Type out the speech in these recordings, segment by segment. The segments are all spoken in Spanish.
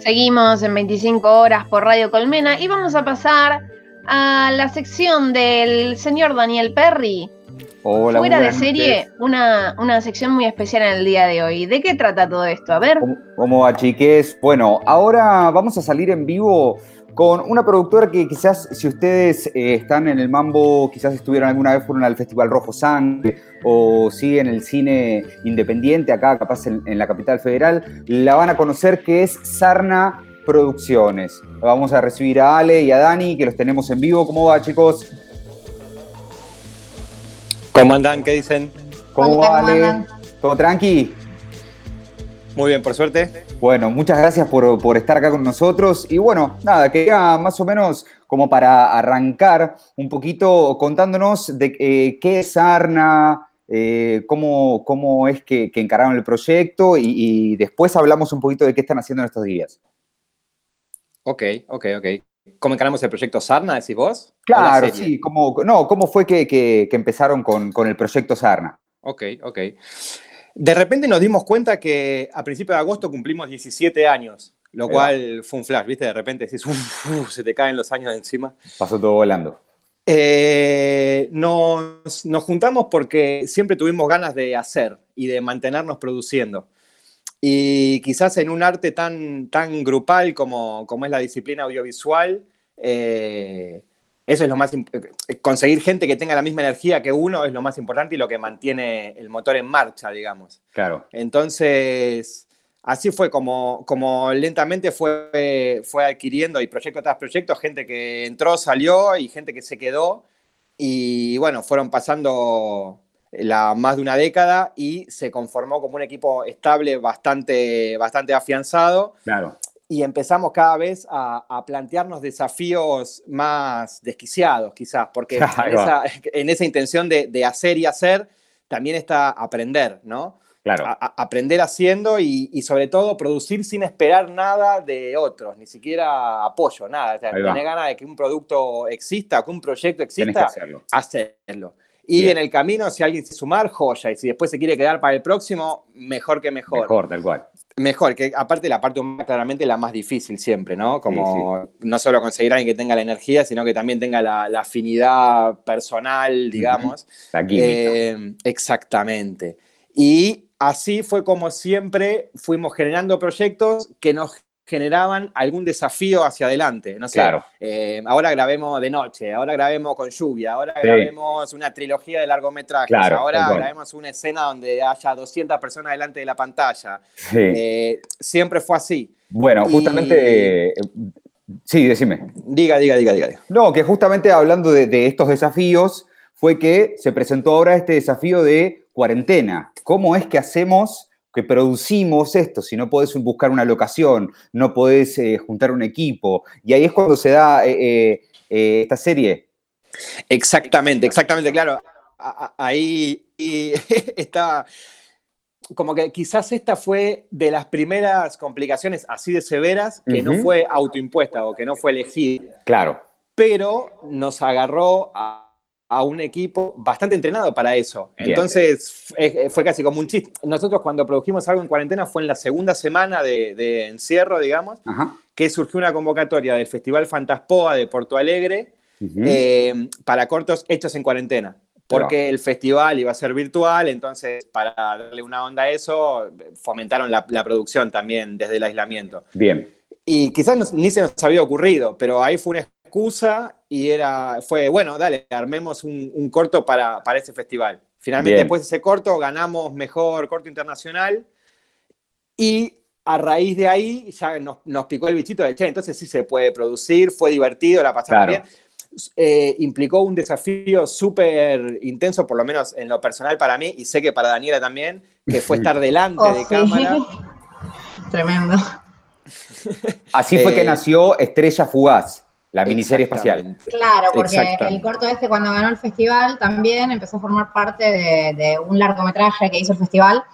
Seguimos en 25 horas por Radio Colmena y vamos a pasar a la sección del señor Daniel Perry. Hola, Fuera de serie, una, una sección muy especial en el día de hoy. ¿De qué trata todo esto? A ver. ¿Cómo, cómo va, chiques? Bueno, ahora vamos a salir en vivo con una productora que quizás, si ustedes eh, están en el mambo, quizás estuvieron alguna vez, fueron al Festival Rojo Sangre o siguen el cine independiente acá, capaz en, en la capital federal, la van a conocer que es Sarna Producciones. Vamos a recibir a Ale y a Dani, que los tenemos en vivo. ¿Cómo va, chicos? ¿Cómo andan? ¿Qué dicen? ¿Cómo va, ¿cómo Ale? andan? ¿Todo tranqui? Muy bien, por suerte. Bueno, muchas gracias por, por estar acá con nosotros. Y bueno, nada, quería más o menos como para arrancar un poquito contándonos de eh, qué es Arna, eh, cómo, cómo es que, que encararon el proyecto y, y después hablamos un poquito de qué están haciendo en estos días. Ok, ok, ok. ¿Cómo encaramos el proyecto Sarna, decís vos? ¿O la Claro, sí, cómo, no, ¿cómo fue que, que- que empezaron con, con el proyecto Sarna? Ok, ok. De repente nos dimos cuenta que a principios de agosto cumplimos 17 años, lo cual fue un flash, ¿viste? De repente decís, "Uf, uf", se te caen los años de encima. Pasó todo volando. Eh, nos, nos juntamos porque siempre tuvimos ganas de hacer y de mantenernos produciendo. Y quizás en un arte tan, tan grupal como, como es la disciplina audiovisual, eh, eso es lo más imp- eh, conseguir gente que tenga la misma energía que uno es lo más importante y lo que mantiene el motor en marcha, digamos. Claro. Entonces, así fue como, como lentamente fue, fue adquiriendo y proyecto tras proyecto, gente que entró, salió y gente que se quedó. Y bueno, fueron pasando la, más de una década y se conformó como un equipo estable, bastante, bastante afianzado. Claro. Y empezamos cada vez a, a plantearnos desafíos más desquiciados, quizás, porque en esa, en esa intención de, de hacer y hacer también está aprender, ¿no? Claro. a- a- aprender haciendo y, y sobre todo producir sin esperar nada de otros, ni siquiera apoyo, nada. O sea, tener ganas de que un producto exista, que un proyecto exista, hacerlo. hacerlo. Y Bien. en el camino, si alguien se sumar, joya. Y si después se quiere quedar para el próximo, mejor que mejor. Mejor, tal cual. Mejor, que aparte la parte humana claramente la más difícil siempre, ¿no? Como no solo conseguir a alguien que tenga la energía, sino que también tenga la, la afinidad personal, digamos. La química. Eh, exactamente. Y así fue como siempre fuimos generando proyectos que nos generaban algún desafío hacia adelante. No sé, Claro. eh, ahora grabemos de noche, ahora grabemos con lluvia, ahora Sí. grabemos una trilogía de largometrajes, Claro, ahora grabemos una escena donde haya 200 personas delante de la pantalla. Sí. Eh, siempre fue así. Bueno, Y- justamente. eh, sí, decime. Diga, diga, diga, diga. diga. No, que justamente hablando de, de estos desafíos, fue que se presentó ahora este desafío de cuarentena. ¿Cómo es que hacemos, que producimos esto? Si no podés buscar una locación, no podés eh, juntar un equipo. Y ahí es cuando se da eh, eh, esta serie. Exactamente, exactamente, claro. Ahí está, como que quizás esta fue de las primeras complicaciones así de severas que no fue autoimpuesta o que no fue elegida, Claro. pero nos agarró a, a un equipo bastante entrenado para eso. Entonces fue, fue casi como un chiste. Nosotros cuando produjimos algo en cuarentena fue en la segunda semana de, de encierro, digamos, Ajá. que surgió una convocatoria del Festival Fantaspoa de Porto Alegre Ujú. eh, para cortos hechos en cuarentena. Porque el festival iba a ser virtual, entonces para darle una onda a eso, fomentaron la, la producción también desde el aislamiento. Bien. Y quizás nos- ni se nos había ocurrido, pero ahí fue una excusa y era, fue, bueno, dale, armemos un, un corto para, para ese festival. Finalmente, Bien. después de ese corto, ganamos mejor corto internacional y a raíz de ahí ya nos, nos picó el bichito de, che, entonces sí se puede producir, fue divertido, la pasamos Claro. bien. Eh, implicó un desafío súper intenso, por lo menos en lo personal para mí, y sé que para Daniela también, que fue estar delante Oh, de sí. cámara. Tremendo. Así fue que Eh, nació Estrella Fugaz, la miniserie espacial. Claro, porque el corto este cuando ganó el festival también empezó a formar parte de, de un largometraje que hizo el festival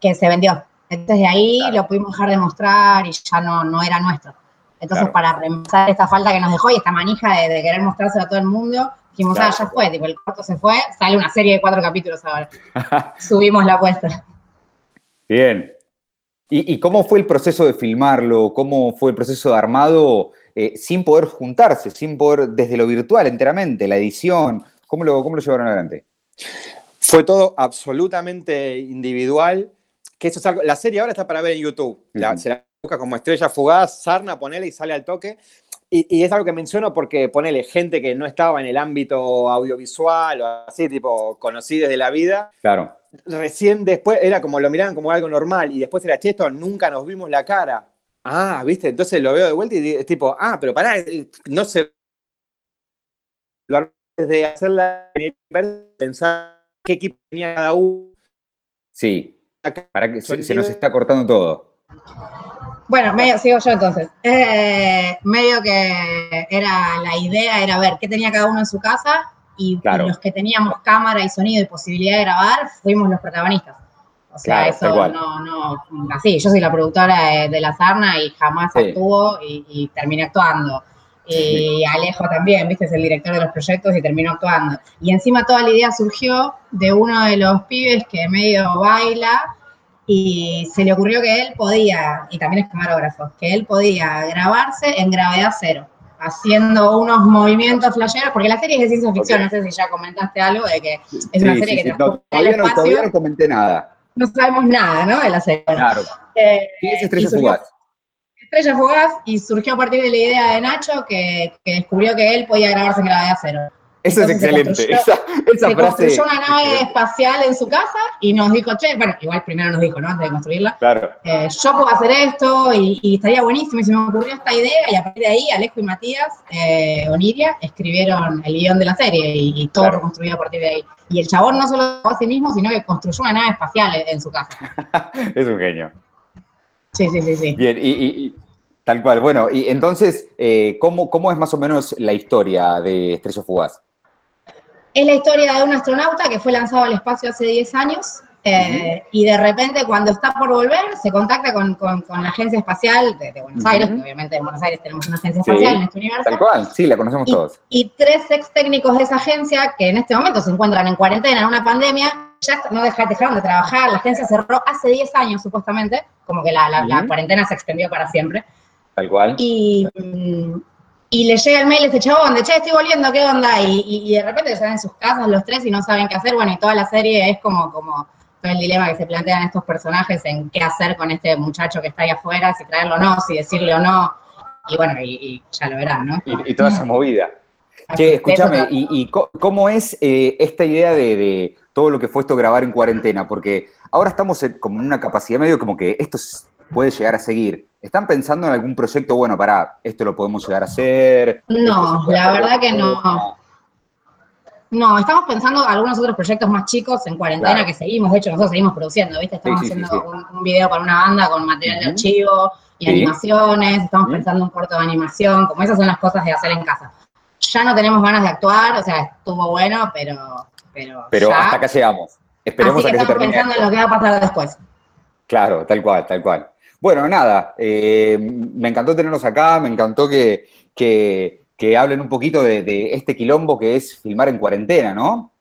que se vendió. Entonces de ahí Claro. lo pudimos dejar de mostrar y ya no, no era nuestro. Entonces Claro. para reemplazar esta falta que nos dejó y esta manija de, de querer mostrárselo a todo el mundo, Dijimos, Claro. ah, ya fue, tipo, el corto se fue, sale una serie de cuatro capítulos ahora. Subimos la apuesta. Bien. ¿Y, y cómo fue el proceso de filmarlo? ¿Cómo fue el proceso de armado eh, sin poder juntarse, sin poder, desde lo virtual enteramente, la edición? ¿Cómo lo, cómo lo llevaron adelante? Fue todo absolutamente individual. Que eso es algo- la serie ahora está para ver en YouTube. La- Ujú. se la busca como estrella fugaz, sarna, ponele y sale al toque. Y, y es algo que menciono porque ponele gente que no estaba en el ámbito audiovisual o así, tipo, conocí desde la vida. Claro. Recién después era como lo miraban como algo normal y después era, che, esto nunca nos vimos la cara. Ah, viste, entonces lo veo de vuelta y es tipo, ah, pero pará, eh, no se. Lo desde hacerla, pensar qué equipo tenía cada uno. Sí. Para que se, nos está cortando todo. Bueno, medio, sigo yo entonces. Eh, medio que era la idea, era ver qué tenía cada uno en su casa y, Claro. y los que teníamos cámara y sonido y posibilidad de grabar, fuimos los protagonistas. O sea, Claro, eso no, no, así, yo soy la productora de, de La Sarna y jamás Sí. actúo y, y terminé actuando. Y Alejo también, viste, es el director de los proyectos y terminó actuando. Y encima toda la idea surgió de uno de los pibes que medio baila y se le ocurrió que él podía, y también es camarógrafo, que él podía grabarse en gravedad cero, haciendo unos movimientos flasheros, porque la serie es de ciencia ficción, no sé si ya comentaste algo de que es una serie sí, que sí. No, todavía, no, todavía no comenté nada. No sabemos nada, ¿no? De la serie. Claro. Eh, ¿Qué es Estrella surgió- Fugaz? Estrella Fugaz y surgió a partir de la idea de Nacho que, que descubrió que él podía grabarse en gravedad cero. Eso es Entonces excelente. esa esa se frase. construyó una nave espacial en su casa y nos dijo, che, bueno, igual primero nos dijo, ¿no? Antes de construirla, Claro. eh, yo puedo hacer esto y, y estaría buenísimo y se me ocurrió esta idea y a partir de ahí Alejo y Matías eh, Oniria escribieron el guion de la serie y, y todo Claro. reconstruido a partir de ahí. Y el chabón no solo a sí mismo, sino que construyó una nave espacial en, en su casa. Es un genio. Sí, sí, sí, sí. Bien, y, y- y- tal cual. Bueno, y entonces, eh, ¿cómo, ¿cómo es más o menos la historia de Estrella Fugaz? Es la historia de un astronauta que fue lanzado al espacio hace 10 años eh, y de repente cuando está por volver se contacta con, con- con la agencia espacial de, de Buenos. Aires, que obviamente en Buenos Aires tenemos una agencia Sí, espacial en este universo, Tal cual, sí, la conocemos Y- todos. y tres ex técnicos de esa agencia que en este momento se encuentran en cuarentena en una pandemia, ya no deja- dejaron de trabajar, la agencia cerró hace 10 años supuestamente, como que la, la- cuarentena se extendió para siempre, Tal cual. y, y le llega el mail a este chabón de, che, estoy volviendo, ¿qué onda? Y, y- y de repente están en sus casas los tres y no saben qué hacer, bueno, y toda la serie es como, como todo el dilema que se plantean estos personajes en qué hacer con este muchacho que está ahí afuera, si traerlo o no, si decirle o no, y bueno, y, y ya lo verán, ¿no? Y, y toda esa movida. Che, escúchame, ¿y, cómo es eh, esta idea de, de todo lo que fue esto grabar en cuarentena? Porque ahora estamos en- como en una capacidad medio como que esto puede llegar a seguir. ¿Están pensando en algún proyecto, bueno, para esto lo podemos llegar a hacer? No, la verdad que no. No, estamos pensando algunos otros proyectos más chicos en cuarentena Claro. que seguimos, de hecho nosotros seguimos produciendo, ¿viste? Estamos Sí, sí, sí, haciendo sí. Un, un video para una banda con material de archivo y animaciones, estamos Ujú. pensando un corto de animación, como esas son las cosas de hacer en casa. Ya no tenemos ganas de actuar, o sea, estuvo bueno, pero... Pero, Pero ya. hasta acá llegamos. Esperemos Así a que que se estamos pensando en lo que va a pasar después. Claro, tal cual, tal cual. Bueno, nada, eh, me encantó tenerlos acá, me encantó que, que- que hablen un poquito de, de este quilombo que es filmar en cuarentena, ¿no?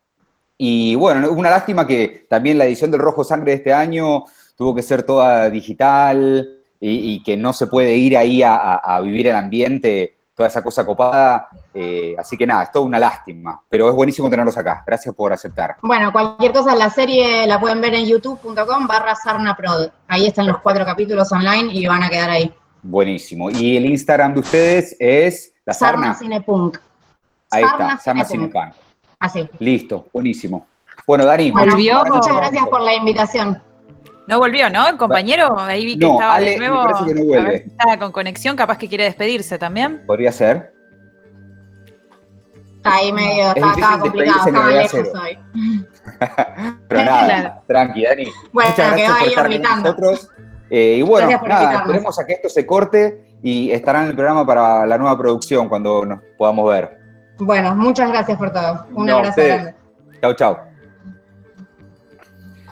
Y bueno, una lástima que también la edición del Rojo Sangre de este año tuvo que ser toda digital y, y que no se puede ir ahí a, a- a vivir el ambiente, toda esa cosa copada. eh, así que nada, es toda una lástima, pero es buenísimo tenerlos acá. Gracias por aceptar. Bueno, cualquier cosa, la serie la pueden ver en youtube.com barra sarnaprod. Ahí están los cuatro capítulos online y van a quedar ahí. Buenísimo. Y el Instagram de ustedes es la Sarna Sarna. Cinepunk. Ahí Sarna está, Sarna Cinepunk. Así. Listo, buenísimo. Bueno, Dani, Bueno, Volvió. muchas gracias por la invitación. No volvió, ¿no? El compañero, ahí vi que No, estaba Ale, de me nuevo. parece que no a vuelve. ver si estaba con conexión, capaz que quiere despedirse también. podría ser. Está ahí medio, Es estaba, complicado, estaba lejos hoy. Pero nada, Claro. tranqui, Dani. Bueno, Muchas gracias quedó por ahí estar con orbitando. nosotros. Eh, y bueno, nada, esperemos a que esto se corte y estará en el programa para la nueva producción cuando nos podamos ver. Bueno, muchas gracias por todo. Un No, abrazo grande. Chau, chau.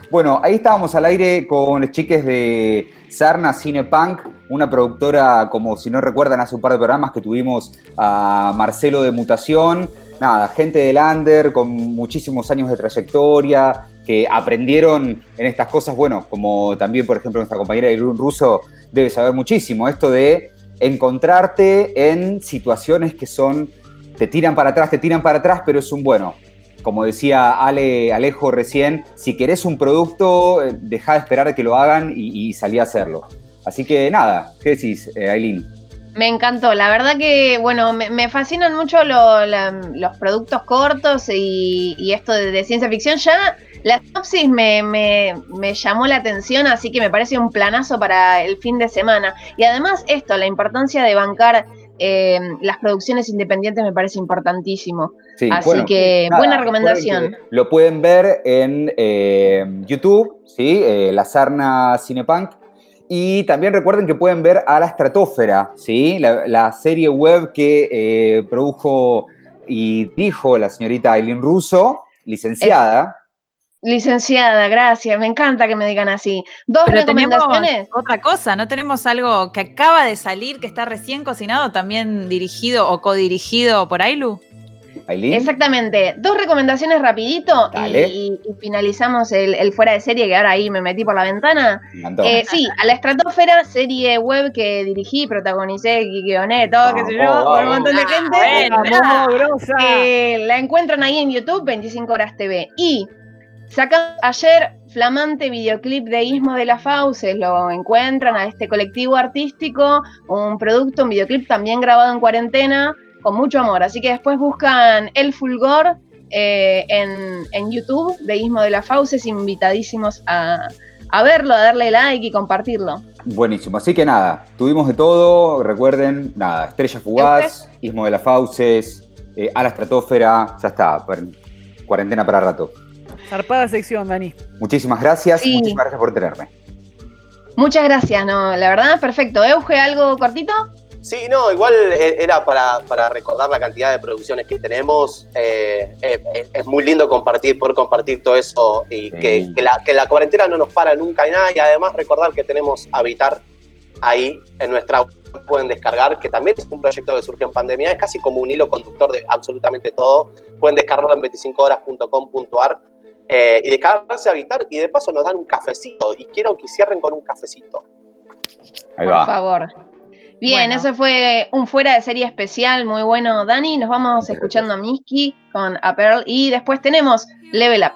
Bueno, ahí estábamos al aire con los chiques de Sarna Cinepunk, una productora, como si no recuerdan, hace un par de programas que tuvimos a Marcelo de Mutación, nada, gente del under con muchísimos años de trayectoria, que aprendieron en estas cosas, bueno, como también, por ejemplo, nuestra compañera Irún Russo debe saber muchísimo, esto de encontrarte en situaciones que son, te tiran para atrás, te tiran para atrás, pero es un bueno. Como decía Ale, Alejo recién, si querés un producto, eh, deja de esperar a que lo hagan y, y salí a hacerlo. Así que nada, ¿qué decís, eh, Aileen? Me encantó, la verdad que, bueno, me, me fascinan mucho lo- la- los productos cortos y, y esto de, de ciencia ficción. Ya la sinopsis me, me- me llamó la atención, así que me parece un planazo para el fin de semana. Y además esto, la importancia de bancar eh, las producciones independientes me parece importantísimo. Sí, Así bueno, que nada, buena recomendación. que Lo pueden ver en eh, YouTube, ¿sí? Eh, La Sarna Cinepunk. Y también recuerden que pueden ver a La Estratosfera, ¿sí? La, la serie web que eh, produjo y dijo la señorita Aileen Russo, licenciada. Licenciada, gracias, me encanta que me digan así. Dos Pero recomendaciones. otra cosa, ¿no tenemos algo que acaba de salir, que está recién cocinado, también dirigido o codirigido por Ailu? Aileen. Exactamente. Dos recomendaciones rapidito y, Dale. y- y finalizamos el, el fuera de serie, que ahora ahí me metí por la ventana. Eh, sí, a la estratosfera, serie web que dirigí, protagonicé, guioné, todo, qué sé yo, con un montón de Ah, gente. bueno. Eh, la encuentran ahí en YouTube, 25 horas TV. Y sacamos ayer flamante videoclip de Ismo de las Fauces, lo encuentran a este colectivo artístico, un producto, un videoclip también grabado en cuarentena, con mucho amor. Así que después buscan El Fulgor eh, en, en YouTube de Ismo de las Fauces, invitadísimos a, a verlo, a darle like y compartirlo. Buenísimo. Así que nada, tuvimos de todo. Recuerden, nada, Estrella Fugaz, Ismo de las Fauces, eh, a la estratosfera. Ya está, cuarentena para rato. Zarpada sección, Dani. Muchísimas gracias. Sí. Muchísimas gracias por tenerme. Muchas gracias, no, la verdad, perfecto. Euge, ¿algo cortito? Sí, no, igual eh, era para, para recordar la cantidad de producciones que tenemos. Eh, eh, es muy lindo compartir, poder compartir todo eso y Sí. que, que la, que la cuarentena no nos para nunca y nada. Y además recordar que tenemos Habitar ahí en nuestra web, pueden descargar, que también es un proyecto que surgió en pandemia. Es casi como un hilo conductor de absolutamente todo. Pueden descargarlo en 25horas.com.ar eh, y descargarse Habitar y de paso nos dan un cafecito. Y quiero que cierren con un cafecito. Ahí Por va. favor. Bien, Bueno. eso fue un fuera de serie especial, muy bueno, Dani. Nos vamos escuchando a Miski con A Pearl y después tenemos Level Up.